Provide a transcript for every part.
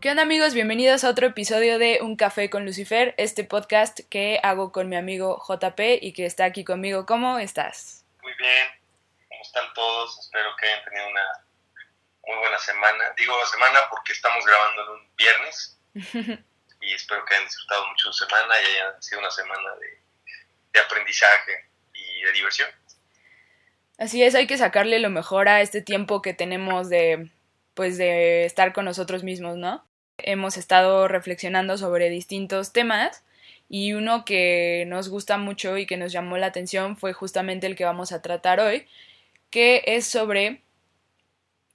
¿Qué onda amigos? Bienvenidos a otro episodio de Un Café con Lucifer, este podcast que hago con mi amigo JP y que está aquí conmigo. ¿Cómo estás? Muy bien, ¿cómo están todos? Espero que hayan tenido una muy buena semana. Digo semana porque estamos grabando en un viernes y espero que hayan disfrutado mucho su semana y haya sido una semana de, de aprendizaje y de diversión. Así es, hay que sacarle lo mejor a este tiempo que tenemos de pues de estar con nosotros mismos, ¿no? Hemos estado reflexionando sobre distintos temas y uno que nos gusta mucho y que nos llamó la atención fue justamente el que vamos a tratar hoy, que es sobre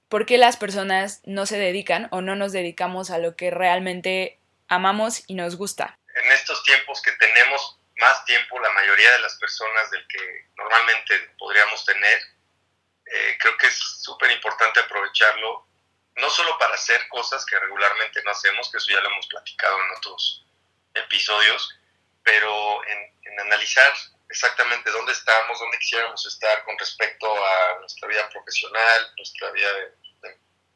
por qué las personas no se dedican o no nos dedicamos a lo que realmente amamos y nos gusta. En estos tiempos que tenemos más tiempo la mayoría de las personas del que normalmente podríamos tener, eh, creo que es súper importante aprovecharlo no solo para hacer cosas que regularmente no hacemos, que eso ya lo hemos platicado en otros episodios, pero en, analizar exactamente dónde estamos, dónde quisiéramos estar con respecto a nuestra vida profesional, nuestra vida de,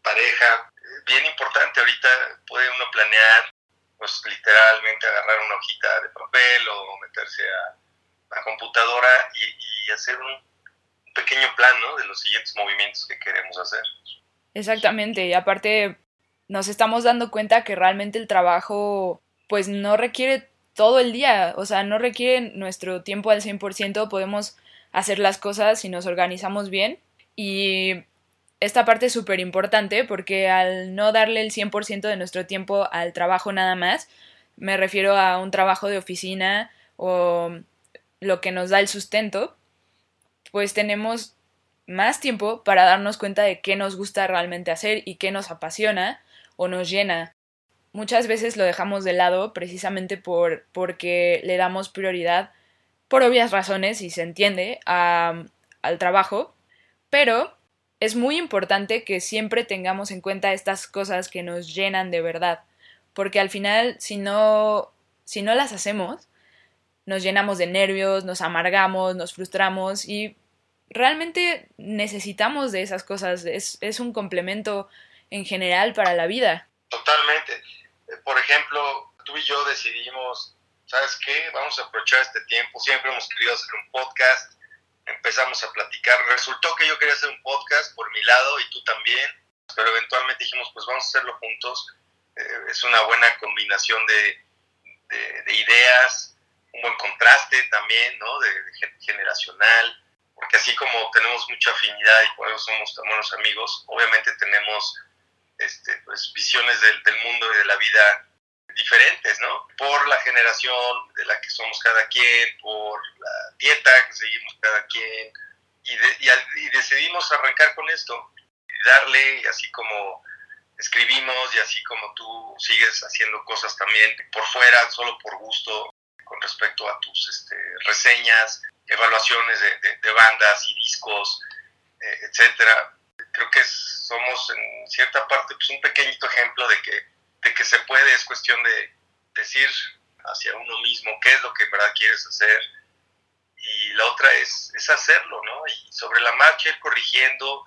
pareja. Bien importante, ahorita puede uno planear, pues literalmente agarrar una hojita de papel o meterse a la computadora y, hacer un pequeño plan de los siguientes movimientos que queremos hacer. Exactamente, y aparte nos estamos dando cuenta que realmente el trabajo pues no requiere todo el día, o sea, no requiere nuestro tiempo al 100%, podemos hacer las cosas si nos organizamos bien. Y esta parte es súper importante porque al no darle el 100% de nuestro tiempo al trabajo nada más, me refiero a un trabajo de oficina o lo que nos da el sustento, pues tenemos más tiempo para darnos cuenta de qué nos gusta realmente hacer y qué nos apasiona o nos llena. Muchas veces lo dejamos de lado precisamente por porque le damos prioridad por obvias razones y se entiende al trabajo, pero es muy importante que siempre tengamos en cuenta estas cosas que nos llenan de verdad, porque al final si no si no las hacemos nos llenamos de nervios, nos amargamos, nos frustramos y realmente necesitamos de esas cosas, es, es un complemento en general para la vida. Totalmente. Eh, por ejemplo, tú y yo decidimos, ¿sabes qué? Vamos a aprovechar este tiempo, siempre hemos querido hacer un podcast, empezamos a platicar, resultó que yo quería hacer un podcast por mi lado y tú también, pero eventualmente dijimos, pues vamos a hacerlo juntos, eh, es una buena combinación de, de, ideas, un buen contraste también, ¿no? de generacional, porque así como tenemos mucha afinidad y por eso somos tan buenos amigos, obviamente tenemos este, pues, visiones del, del, mundo y de la vida diferentes, ¿no? Por la generación de la que somos cada quien, por la dieta que seguimos cada quien, y, y, decidimos arrancar con esto, y darle, y así como escribimos, y así como tú sigues haciendo cosas también por fuera, solo por gusto, con respecto a tus este, reseñas, evaluaciones de, bandas y discos, eh, etcétera. Creo que somos en cierta parte pues, un pequeñito ejemplo de que, de que se puede, es cuestión de decir hacia uno mismo qué es lo que en verdad quieres hacer y la otra es, es hacerlo, ¿no? Y sobre la marcha ir corrigiendo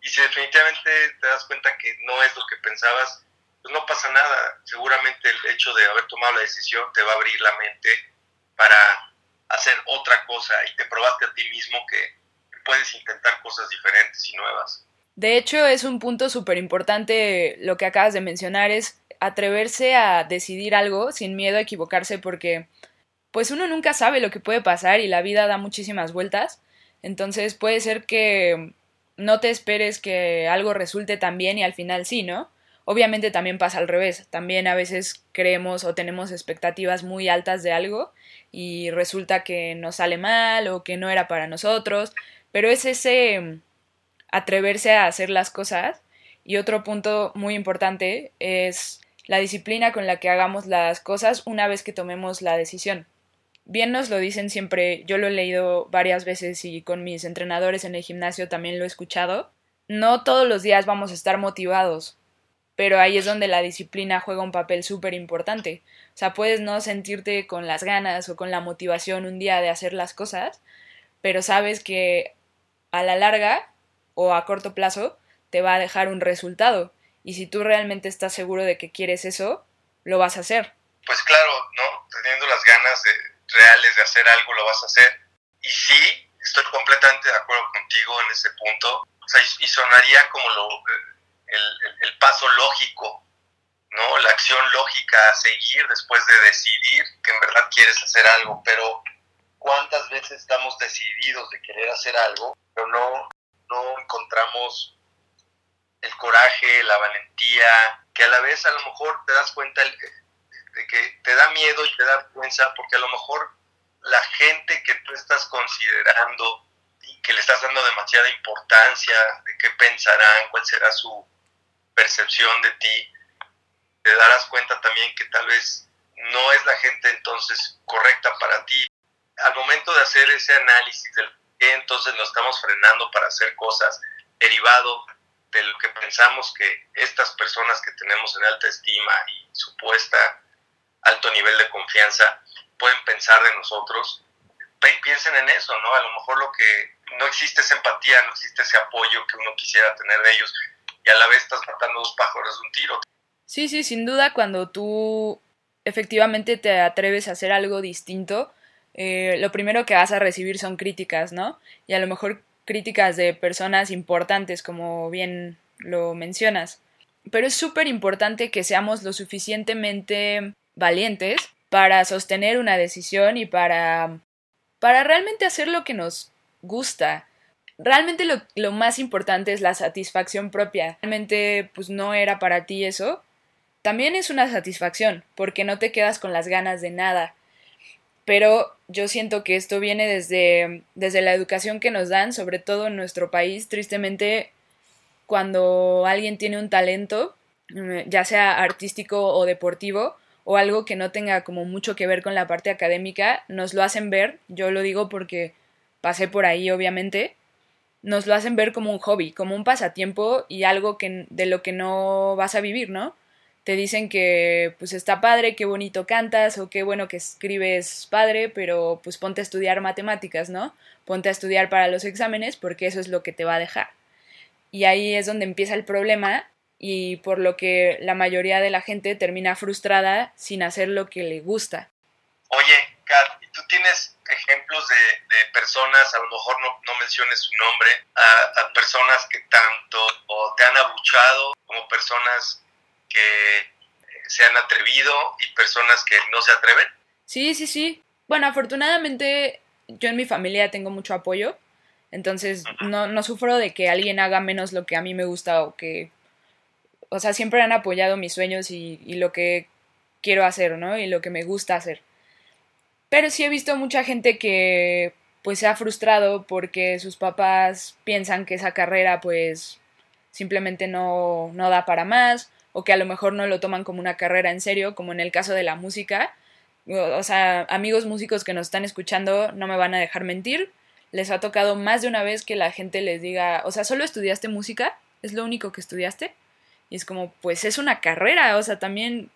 y si definitivamente te das cuenta que no es lo que pensabas, pues no pasa nada. Seguramente el hecho de haber tomado la decisión te va a abrir la mente para hacer otra cosa y te probaste a ti mismo que puedes intentar cosas diferentes y nuevas. De hecho, es un punto súper importante lo que acabas de mencionar, es atreverse a decidir algo sin miedo a equivocarse porque pues uno nunca sabe lo que puede pasar y la vida da muchísimas vueltas. Entonces puede ser que no te esperes que algo resulte tan bien y al final sí, ¿no? Obviamente también pasa al revés, también a veces creemos o tenemos expectativas muy altas de algo y resulta que nos sale mal o que no era para nosotros, pero es ese mm, atreverse a hacer las cosas y otro punto muy importante es la disciplina con la que hagamos las cosas una vez que tomemos la decisión. Bien nos lo dicen siempre, yo lo he leído varias veces y con mis entrenadores en el gimnasio también lo he escuchado. No todos los días vamos a estar motivados, pero ahí es donde la disciplina juega un papel súper importante. O sea, puedes no sentirte con las ganas o con la motivación un día de hacer las cosas, pero sabes que a la larga o a corto plazo te va a dejar un resultado Y si tú realmente estás seguro de que quieres eso, lo vas a hacer. Pues claro, ¿no? Teniendo las ganas reales de hacer algo, lo vas a hacer. Y sí, estoy completamente de acuerdo contigo en ese punto. O sea, y, sonaría como lo, el, paso lógico, ¿no? La acción lógica a seguir después de decidir que en verdad quieres hacer algo. Pero ¿cuántas veces estamos decididos de querer hacer algo, pero no, no encontramos el coraje, la valentía, que a la vez a lo mejor te das cuenta de que te da miedo y te da vergüenza porque a lo mejor la gente que tú estás considerando y que le estás dando demasiada importancia de qué pensarán, cuál será su percepción de ti, te darás cuenta también que tal vez no es la gente entonces correcta para ti. Al momento de hacer ese análisis del qué entonces nos estamos frenando para hacer cosas derivado de lo que pensamos que estas personas que tenemos en alta estima y supuesta alto nivel de confianza pueden pensar de nosotros, piensen en eso, ¿no? A lo mejor lo que no existe esa empatía, no existe ese apoyo que uno quisiera tener de ellos y a la vez estás matando dos pájaros de un tiro. Sí, sí, sin duda cuando tú efectivamente te atreves a hacer algo distinto, eh, lo primero que vas a recibir son críticas, ¿no? Y a lo mejor críticas de personas importantes, como bien lo mencionas. Pero es súper importante que seamos lo suficientemente valientes para sostener una decisión y para, para realmente hacer lo que nos gusta. Realmente lo, lo, más importante es la satisfacción propia. Realmente pues no era para ti eso. También es una satisfacción, porque no te quedas con las ganas de nada. Pero yo siento que esto viene desde, desde la educación que nos dan, sobre todo en nuestro país. Tristemente, cuando alguien tiene un talento, ya sea artístico o deportivo, o algo que no tenga como mucho que ver con la parte académica, nos lo hacen ver, yo lo digo porque pasé por ahí obviamente, nos lo hacen ver como un hobby, como un pasatiempo y algo que, de lo que no vas a vivir, ¿no? Te dicen que pues está padre, qué bonito cantas o qué bueno que escribes padre, pero pues ponte a estudiar matemáticas, ¿no? Ponte a estudiar para los exámenes porque eso es lo que te va a dejar. Y ahí es donde empieza el problema y por lo que la mayoría de la gente termina frustrada sin hacer lo que le gusta. Oye, Kat, ¿y tú tienes ejemplos de, personas, a lo mejor no, no menciones su nombre, a, personas que tanto te han abuchado como personas que se han atrevido y personas que no se atreven? Sí, sí, sí. Bueno, afortunadamente yo en mi familia tengo mucho apoyo, entonces no, no sufro de que alguien haga menos lo que a mí me gusta o que o sea, siempre han apoyado mis sueños y, lo que quiero hacer, ¿no? Y lo que me gusta hacer. Pero sí he visto mucha gente que pues se ha frustrado porque sus papás piensan que esa carrera pues simplemente no, no da para más o que a lo mejor no lo toman como una carrera en serio, como en el caso de la música. O sea, amigos músicos que nos están escuchando no me van a dejar mentir. Les ha tocado más de una vez que la gente les diga, o sea, ¿solo estudiaste música? ¿Es lo único que estudiaste? Y es como, pues es una carrera, o sea, también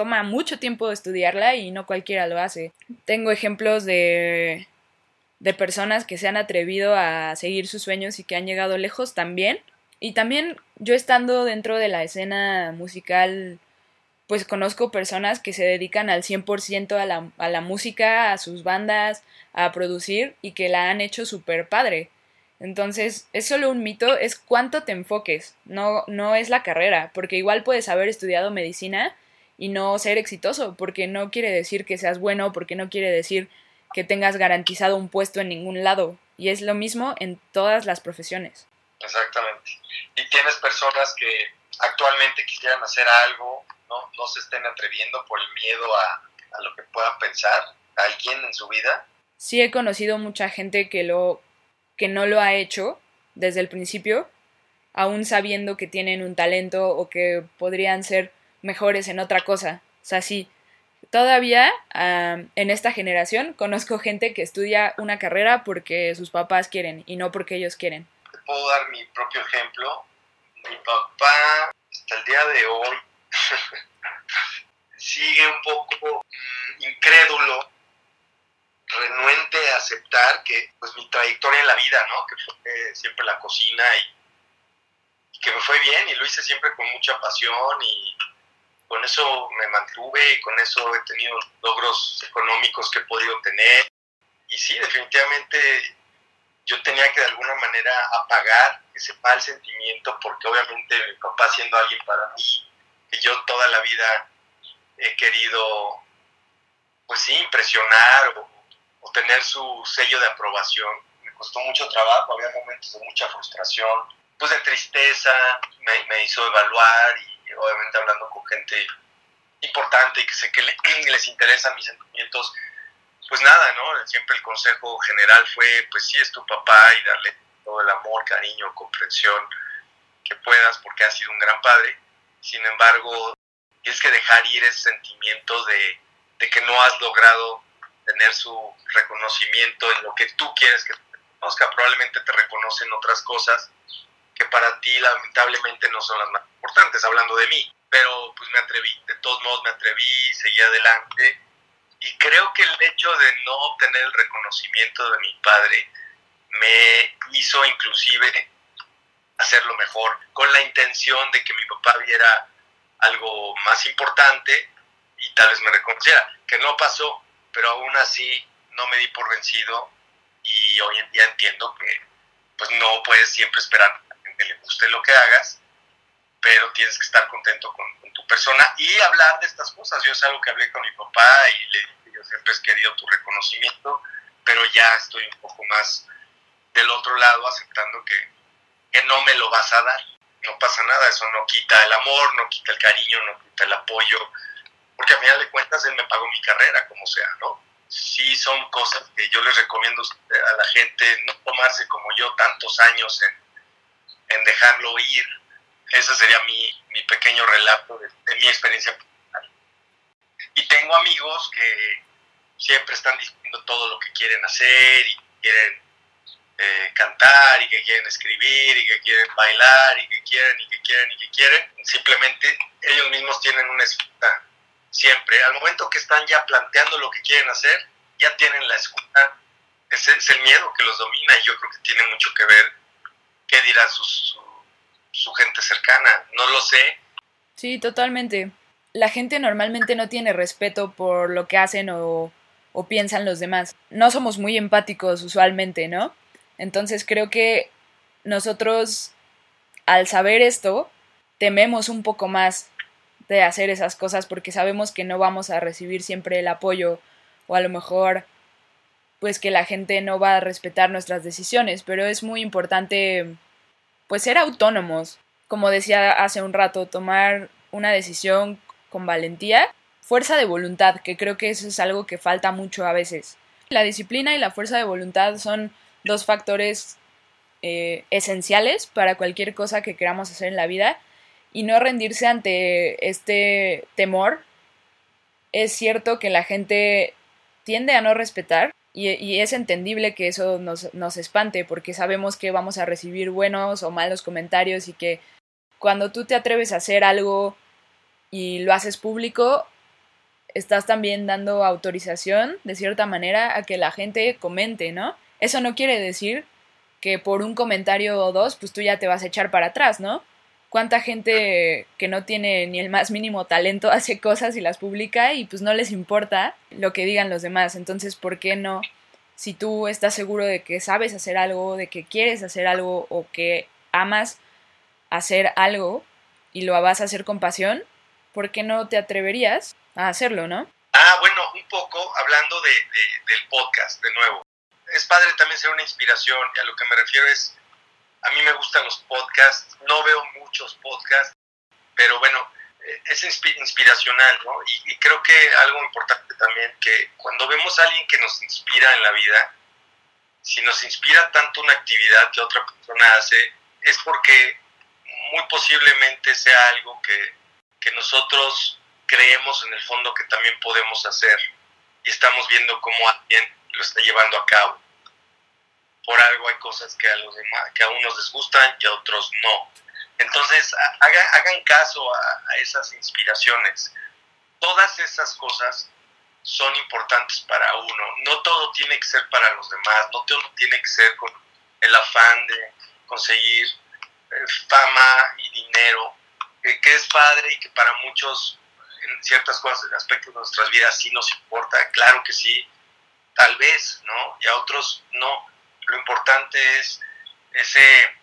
toma mucho tiempo estudiarla y no cualquiera lo hace. Tengo ejemplos de, de personas que se han atrevido a seguir sus sueños y que han llegado lejos también. Y también yo estando dentro de la escena musical, pues conozco personas que se dedican al 100% a la, a la música, a sus bandas, a producir y que la han hecho súper padre. Entonces, es solo un mito, es cuánto te enfoques, no, no es la carrera, porque igual puedes haber estudiado medicina y no ser exitoso, porque no quiere decir que seas bueno, porque no quiere decir que tengas garantizado un puesto en ningún lado. Y es lo mismo en todas las profesiones. Exactamente. Y tienes personas que actualmente quisieran hacer algo, no, no se estén atreviendo por el miedo a, a lo que puedan pensar alguien en su vida. Sí he conocido mucha gente que lo que no lo ha hecho desde el principio, aún sabiendo que tienen un talento o que podrían ser mejores en otra cosa. O sea, sí, todavía en esta generación conozco gente que estudia una carrera porque sus papás quieren y no porque ellos quieren. Te puedo dar mi propio ejemplo. Mi papá, hasta el día de hoy, sigue un poco mm, incrédulo renuente a aceptar que pues mi trayectoria en la vida, ¿no? Que fue siempre la cocina y que me fue bien y lo hice siempre con mucha pasión y con eso me mantuve y con eso he tenido logros económicos que he podido tener. Y sí, definitivamente yo tenía que de alguna manera apagar ese mal sentimiento porque obviamente mi papá siendo alguien para mí, que yo toda la vida he querido, pues sí, impresionar o, o tener su sello de aprobación. Me costó mucho trabajo, había momentos de mucha frustración, pues de tristeza, me, me hizo evaluar y obviamente hablando con gente importante y que sé que les interesan mis sentimientos, pues nada, ¿no? Siempre el consejo general fue, pues sí, es tu papá y darle todo el amor, cariño, comprensión que puedas porque has sido un gran padre. Sin embargo, tienes que dejar ir ese sentimiento de, de que no has logrado tener su reconocimiento en lo que tú quieres que te reconozca. Probablemente te reconocen otras cosas que para ti lamentablemente no son las más importantes, hablando de mí. Pero pues me atreví, de todos modos me atreví, seguí adelante. Y creo que el hecho de no obtener el reconocimiento de mi padre me hizo inclusive hacerlo mejor, con la intención de que mi papá viera algo más importante y tal vez me reconociera, que no pasó, pero aún así no me di por vencido y hoy en día entiendo que pues no puedes siempre esperar gente le guste lo que hagas, pero tienes que estar contento con, con, tu persona y hablar de estas cosas. Yo es algo que hablé con mi papá y le dije, yo siempre he querido tu reconocimiento, pero ya estoy un poco más del otro lado aceptando que, que no me lo vas a dar. No pasa nada, eso no quita el amor, no quita el cariño, no quita el apoyo, porque a final de cuentas él me pagó mi carrera, como sea, ¿no? Sí son cosas que yo les recomiendo a la gente no tomarse como yo tantos años en, en dejarlo ir. Ese sería mi, mi pequeño relato de, de, mi experiencia personal. Y tengo amigos que siempre están diciendo todo lo que quieren hacer y quieren eh, cantar y que quieren escribir y que quieren bailar y que quieren y que quieren y que quieren. Simplemente ellos mismos tienen una excusa siempre. Al momento que están ya planteando lo que quieren hacer, ya tienen la excusa. Ese es el miedo que los domina y yo creo que tiene mucho que ver qué dirá su, su, gente cercana. No lo sé. Sí, totalmente. La gente normalmente no tiene respeto por lo que hacen o, o piensan los demás. No somos muy empáticos usualmente, ¿no? Entonces creo que nosotros, al saber esto, tememos un poco más de hacer esas cosas porque sabemos que no vamos a recibir siempre el apoyo o a lo mejor pues que la gente no va a respetar nuestras decisiones, pero es muy importante pues ser autónomos, como decía hace un rato, tomar una decisión con valentía, fuerza de voluntad, que creo que eso es algo que falta mucho a veces. La disciplina y la fuerza de voluntad son dos factores eh, esenciales para cualquier cosa que queramos hacer en la vida y no rendirse ante este temor. Es cierto que la gente tiende a no respetar y, es entendible que eso nos, nos espante porque sabemos que vamos a recibir buenos o malos comentarios y que cuando tú te atreves a hacer algo y lo haces público, estás también dando autorización, de cierta manera, a que la gente comente, ¿no? Eso no quiere decir que por un comentario o dos, pues tú ya te vas a echar para atrás, ¿no? ¿Cuánta gente que no tiene ni el más mínimo talento hace cosas y las publica y pues no les importa lo que digan los demás? Entonces, ¿por qué no? Si tú estás seguro de que sabes hacer algo, de que quieres hacer algo o que amas hacer algo y lo vas a hacer con pasión, ¿por qué no te atreverías a hacerlo, no? Ah, bueno, un poco hablando de, de, del podcast, de nuevo es padre también ser una inspiración y a lo que me refiero es, a mí me gustan los podcasts, no veo muchos podcasts, pero bueno, eh, es inspiracional, ¿no? Y, creo que algo importante también, que cuando vemos a alguien que nos inspira en la vida, si nos inspira tanto una actividad que otra persona hace, es porque muy posiblemente sea algo que, que nosotros creemos en el fondo que también podemos hacer y estamos viendo cómo alguien lo está llevando a cabo. Cosas que a, los demás, que a unos les gustan y a otros no. Entonces, hagan, hagan caso a, a esas inspiraciones. Todas esas cosas son importantes para uno. No todo tiene que ser para los demás, no todo tiene que ser con el afán de conseguir eh, fama y dinero, que es padre y que para muchos en ciertas cosas, aspectos de nuestras vidas sí nos importa, claro que sí, tal vez, ¿no? Y a otros no. Lo importante es ese,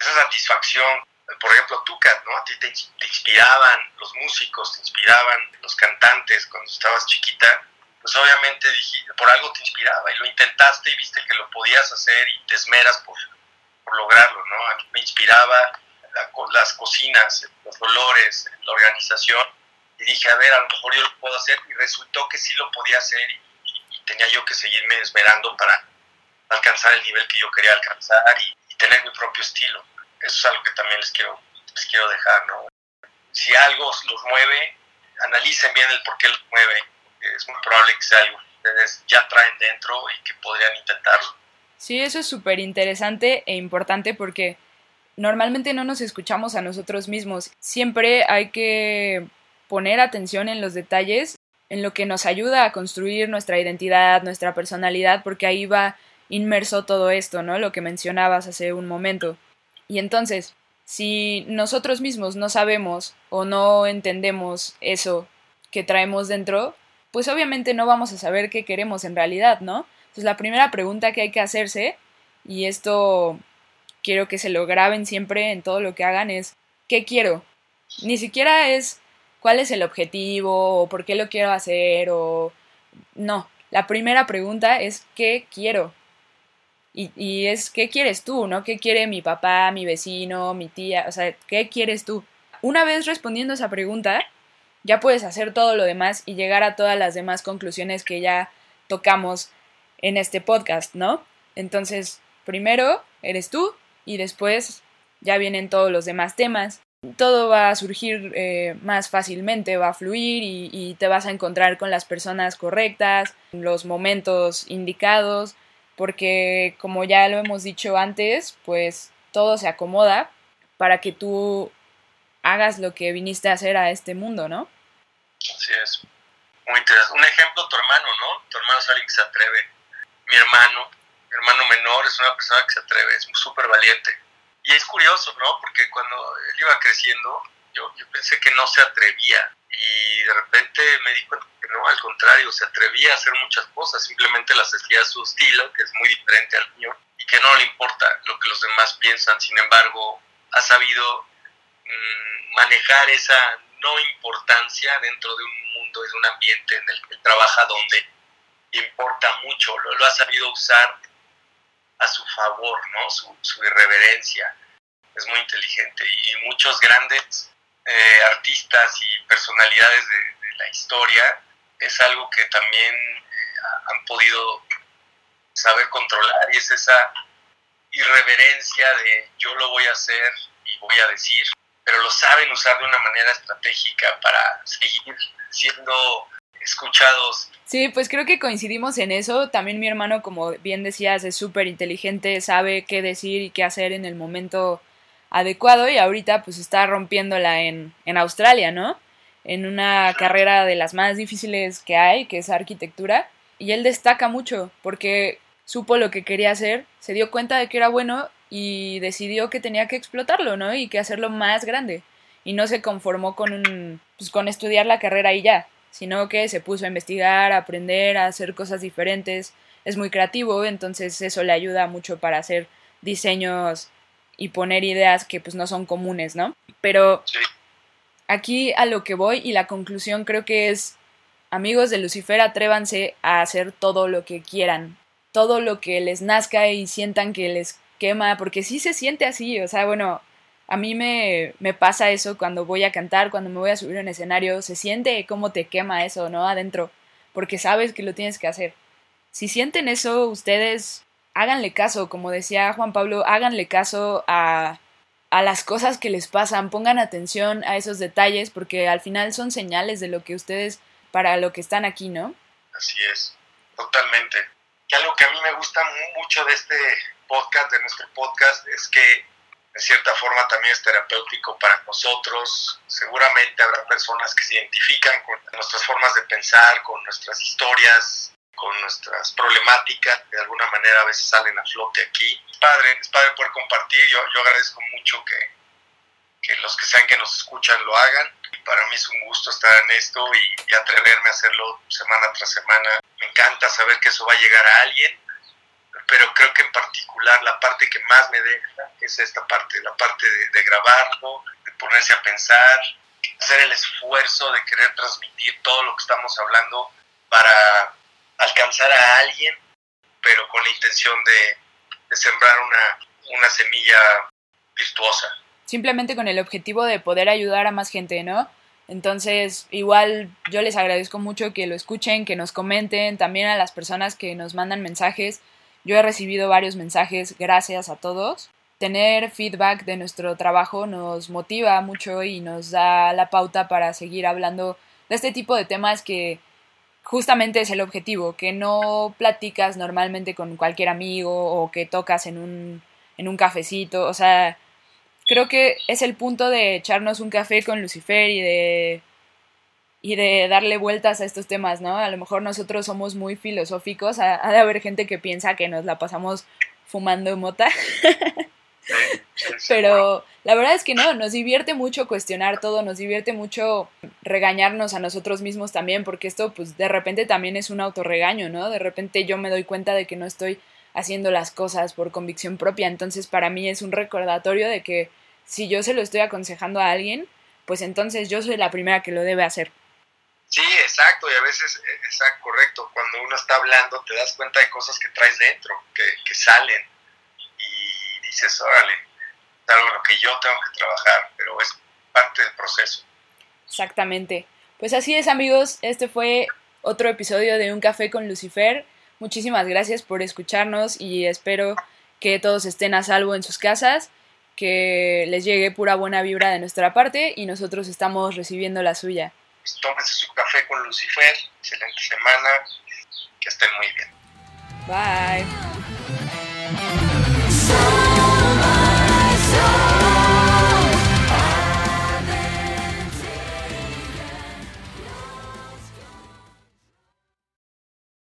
esa satisfacción. Por ejemplo, tú, Kat, ¿no? A ti te, inspiraban los músicos, te inspiraban los cantantes cuando estabas chiquita. Pues obviamente por algo te inspiraba y lo intentaste y viste que lo podías hacer y te esmeras por, por lograrlo, ¿no? A mí me inspiraba las cocinas, los olores, la organización y dije, a ver, a lo mejor yo lo puedo hacer y resultó que sí lo podía hacer y, tenía yo que seguirme esperando para alcanzar el nivel que yo quería alcanzar y, tener mi propio estilo. Eso es algo que también les quiero, les quiero dejar, ¿no? Si algo los mueve, analicen bien el por qué los mueve. Es muy probable que sea algo que ustedes ya traen dentro y que podrían intentarlo. Sí, eso es súper interesante e importante porque normalmente no nos escuchamos a nosotros mismos. Siempre hay que poner atención en los detalles, en lo que nos ayuda a construir nuestra identidad, nuestra personalidad, porque ahí va inmerso todo esto, ¿no? Lo que mencionabas hace un momento. Y entonces, si nosotros mismos no sabemos o no entendemos eso que traemos dentro, pues obviamente no vamos a saber qué queremos en realidad, ¿no? Entonces la primera pregunta que hay que hacerse, y esto quiero que se lo graben siempre en todo lo que hagan, es ¿qué quiero? Ni siquiera es cuál es el objetivo o por qué lo quiero hacer o no. La primera pregunta es ¿qué quiero? Y, y, es ¿qué quieres tú? ¿No? ¿Qué quiere mi papá, mi vecino, mi tía? O sea, ¿qué quieres tú? Una vez respondiendo esa pregunta, ya puedes hacer todo lo demás y llegar a todas las demás conclusiones que ya tocamos en este podcast, ¿no? Entonces, primero eres tú y después ya vienen todos los demás temas todo va a surgir eh, más fácilmente, va a fluir y, te vas a encontrar con las personas correctas, los momentos indicados, porque como ya lo hemos dicho antes, pues todo se acomoda para que tú hagas lo que viniste a hacer a este mundo, ¿no? Así es. Muy interesante. Un ejemplo, tu hermano, ¿no? Tu hermano es alguien que se atreve. Mi hermano, mi hermano menor es una persona que se atreve, es súper valiente y es curioso, ¿no? Porque cuando él iba creciendo, yo, yo pensé que no se atrevía y de repente me di cuenta no, al contrario, se atrevía a hacer muchas cosas, simplemente las hacía a su estilo, que es muy diferente al mío, y que no le importa lo que los demás piensan, sin embargo, ha sabido mm, manejar esa no importancia dentro de un mundo, de un ambiente en el que trabaja donde importa mucho, lo, ha sabido usar a su favor, ¿no? Su, irreverencia. Es muy inteligente y muchos grandes eh, artistas y personalidades de, la historia es algo que también eh, han podido saber controlar y es esa irreverencia de yo lo voy a hacer y voy a decir, pero lo saben usar de una manera estratégica para seguir siendo escuchados. Sí, pues creo que coincidimos en eso. También mi hermano, como bien decías, es súper inteligente, sabe qué decir y qué hacer en el momento adecuado y ahorita pues está rompiéndola en, en Australia, ¿no? En una carrera de las más difíciles que hay, que es arquitectura. Y él destaca mucho porque supo lo que quería hacer, se dio cuenta de que era bueno y decidió que tenía que explotarlo, ¿no? Y que hacerlo más grande. Y no se conformó con un, pues con estudiar la carrera y ya sino que se puso a investigar, a aprender, a hacer cosas diferentes. Es muy creativo, entonces eso le ayuda mucho para hacer diseños y poner ideas que pues no son comunes, ¿no? Pero aquí a lo que voy y la conclusión creo que es amigos de Lucifer, atrévanse a hacer todo lo que quieran, todo lo que les nazca y sientan que les quema, porque sí se siente así, o sea, bueno, a mí me, me, pasa eso cuando voy a cantar, cuando me voy a subir a un escenario, se siente cómo te quema eso, ¿no? Adentro, porque sabes que lo tienes que hacer. Si sienten eso, ustedes háganle caso, como decía Juan Pablo, háganle caso a, a las cosas que les pasan, pongan atención a esos detalles, porque al final son señales de lo que ustedes, para lo que están aquí, ¿no? Así es, totalmente. Y algo que a mí me gusta mucho de este podcast, de nuestro podcast, es que de cierta forma también es terapéutico para nosotros. Seguramente habrá personas que se identifican con nuestras formas de pensar, con nuestras historias, con nuestras problemáticas, de alguna manera a veces salen a flote aquí. Es padre, es padre poder compartir, yo, yo agradezco mucho que, que los que sean que nos escuchan lo hagan. Para mí es un gusto estar en esto y, y, atreverme a hacerlo semana tras semana. Me encanta saber que eso va a llegar a alguien, pero creo que en particular la parte que más me deja es esta parte, la parte de, de grabarlo, de ponerse a pensar, hacer el esfuerzo de querer transmitir todo lo que estamos hablando para alcanzar a alguien, pero con la intención de, sembrar una, una semilla virtuosa. Simplemente con el objetivo de poder ayudar a más gente, ¿no? Entonces, igual yo les agradezco mucho que lo escuchen, que nos comenten, también a las personas que nos mandan mensajes. Yo he recibido varios mensajes, gracias a todos. Tener feedback de nuestro trabajo nos motiva mucho y nos da la pauta para seguir hablando de este tipo de temas que justamente es el objetivo, que no platicas normalmente con cualquier amigo o que tocas en un, en un cafecito, o sea, creo que es el punto de echarnos un café con Lucifer y de y de darle vueltas a estos temas, ¿no? A lo mejor nosotros somos muy filosóficos, ha, de haber gente que piensa que nos la pasamos fumando mota. Pero la verdad es que no, nos divierte mucho cuestionar todo, nos divierte mucho regañarnos a nosotros mismos también, porque esto pues de repente también es un autorregaño, ¿no? De repente yo me doy cuenta de que no estoy haciendo las cosas por convicción propia, entonces para mí es un recordatorio de que si yo se lo estoy aconsejando a alguien, pues entonces yo soy la primera que lo debe hacer. Sí, exacto, y a veces es correcto. Cuando uno está hablando te das cuenta de cosas que traes dentro, que, que salen, y dices, órale, algo en lo que yo tengo que trabajar, pero es parte del proceso. Exactamente. Pues así es, amigos, este fue otro episodio de Un Café con Lucifer. Muchísimas gracias por escucharnos y espero que todos estén a salvo en sus casas, que les llegue pura buena vibra de nuestra parte y nosotros estamos recibiendo la suya pues tómense su café con Lucifer, excelente semana, que estén muy bien. Bye.